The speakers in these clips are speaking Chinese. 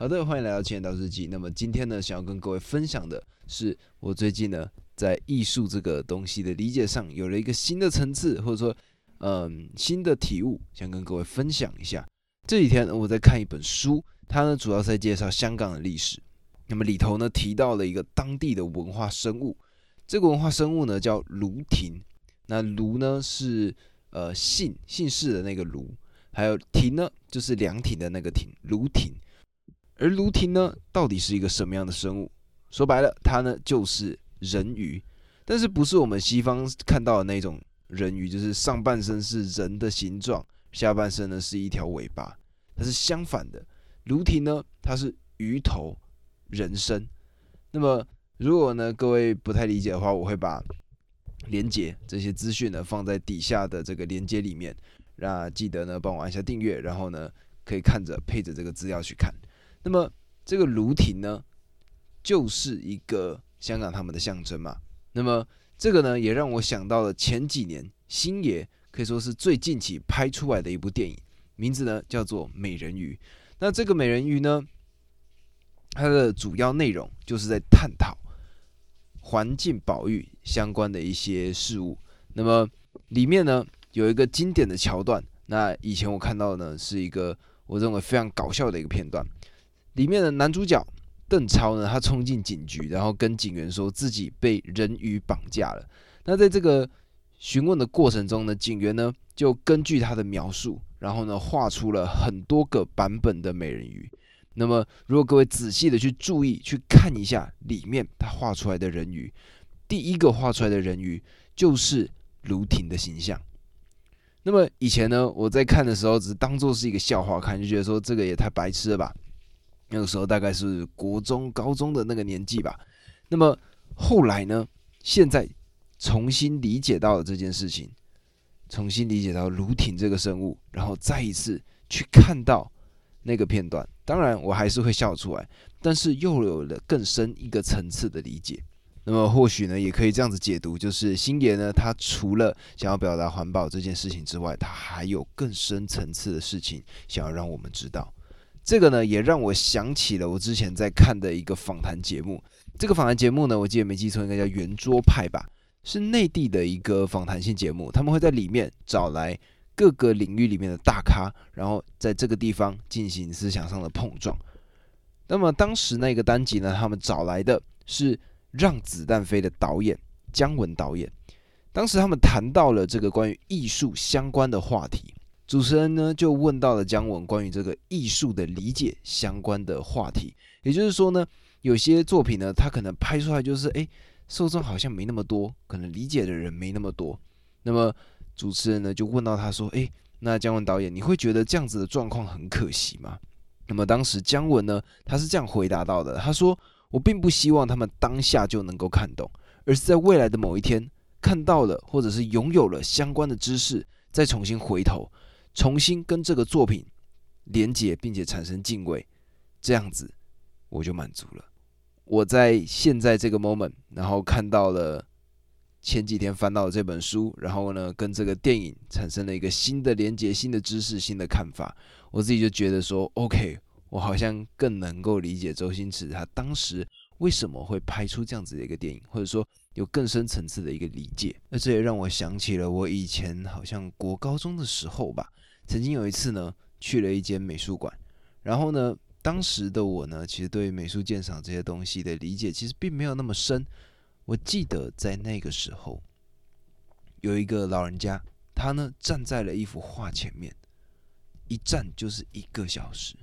好的，欢迎来到千岛日记。那么今天呢，想要跟各位分享的是，我最近呢在艺术这个东西的理解上有了一个新的层次，或者说，嗯，新的体悟，想跟各位分享一下。这几天我在看一本书，它呢主要在介绍香港的历史。那么里头呢提到了一个当地的文化生物，这个文化生物呢叫卢亭。那卢呢是呃姓姓氏的那个卢。还有亭呢，就是凉亭的那个亭，芦亭。而卢婷呢，到底是一个什么样的生物？说白了，它呢就是人鱼，但是不是我们西方看到的那种人鱼，就是上半身是人的形状，下半身呢是一条尾巴。它是相反的，卢婷呢，它是鱼头人身。那么，如果呢各位不太理解的话，我会把连接这些资讯呢放在底下的这个连接里面。那记得呢，帮我按下订阅，然后呢，可以看着配着这个资料去看。那么这个卢婷呢，就是一个香港他们的象征嘛。那么这个呢，也让我想到了前几年星爷可以说是最近期拍出来的一部电影，名字呢叫做《美人鱼》。那这个美人鱼呢，它的主要内容就是在探讨环境保育相关的一些事物。那么里面呢。有一个经典的桥段，那以前我看到的呢是一个我认为非常搞笑的一个片段，里面的男主角邓超呢，他冲进警局，然后跟警员说自己被人鱼绑架了。那在这个询问的过程中呢，警员呢就根据他的描述，然后呢画出了很多个版本的美人鱼。那么如果各位仔细的去注意去看一下里面他画出来的人鱼，第一个画出来的人鱼就是卢婷的形象。那么以前呢，我在看的时候只当做是一个笑话看，就觉得说这个也太白痴了吧。那个时候大概是国中、高中的那个年纪吧。那么后来呢，现在重新理解到了这件事情，重新理解到卢挺这个生物，然后再一次去看到那个片段，当然我还是会笑出来，但是又有了更深一个层次的理解。那么或许呢，也可以这样子解读，就是星爷呢，他除了想要表达环保这件事情之外，他还有更深层次的事情想要让我们知道。这个呢，也让我想起了我之前在看的一个访谈节目。这个访谈节目呢，我记得没记错，应该叫圆桌派吧，是内地的一个访谈性节目。他们会在里面找来各个领域里面的大咖，然后在这个地方进行思想上的碰撞。那么当时那个单集呢，他们找来的是。让子弹飞的导演姜文导演，当时他们谈到了这个关于艺术相关的话题，主持人呢就问到了姜文关于这个艺术的理解相关的话题，也就是说呢，有些作品呢，他可能拍出来就是哎，受众好像没那么多，可能理解的人没那么多。那么主持人呢就问到他说，哎，那姜文导演，你会觉得这样子的状况很可惜吗？那么当时姜文呢，他是这样回答到的，他说。我并不希望他们当下就能够看懂，而是在未来的某一天看到了，或者是拥有了相关的知识，再重新回头，重新跟这个作品连接，并且产生敬畏，这样子我就满足了。我在现在这个 moment，然后看到了前几天翻到的这本书，然后呢，跟这个电影产生了一个新的连接、新的知识、新的看法，我自己就觉得说，OK。我好像更能够理解周星驰他当时为什么会拍出这样子的一个电影，或者说有更深层次的一个理解。那这也让我想起了我以前好像国高中的时候吧，曾经有一次呢去了一间美术馆，然后呢当时的我呢其实对美术鉴赏这些东西的理解其实并没有那么深。我记得在那个时候有一个老人家，他呢站在了一幅画前面，一站就是一个小时。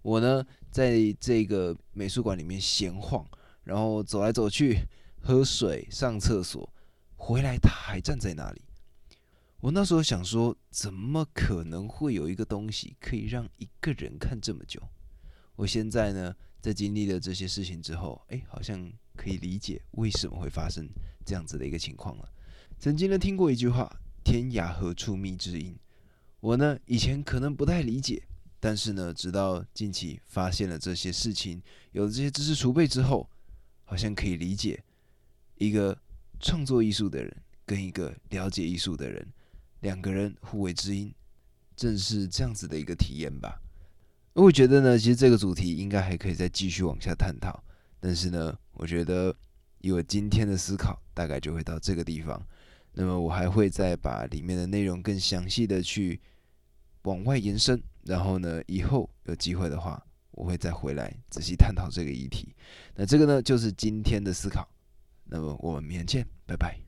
我呢，在这个美术馆里面闲晃，然后走来走去，喝水、上厕所，回来他还站在那里。我那时候想说，怎么可能会有一个东西可以让一个人看这么久？我现在呢，在经历了这些事情之后，哎，好像可以理解为什么会发生这样子的一个情况了。曾经呢，听过一句话：“天涯何处觅知音。”我呢，以前可能不太理解。但是呢，直到近期发现了这些事情，有了这些知识储备之后，好像可以理解一个创作艺术的人跟一个了解艺术的人，两个人互为知音，正是这样子的一个体验吧。我觉得呢，其实这个主题应该还可以再继续往下探讨，但是呢，我觉得以我今天的思考，大概就会到这个地方。那么我还会再把里面的内容更详细的去往外延伸，然后呢，以后有机会的话，我会再回来仔细探讨这个议题。那这个呢，就是今天的思考。那么我们明天见，拜拜。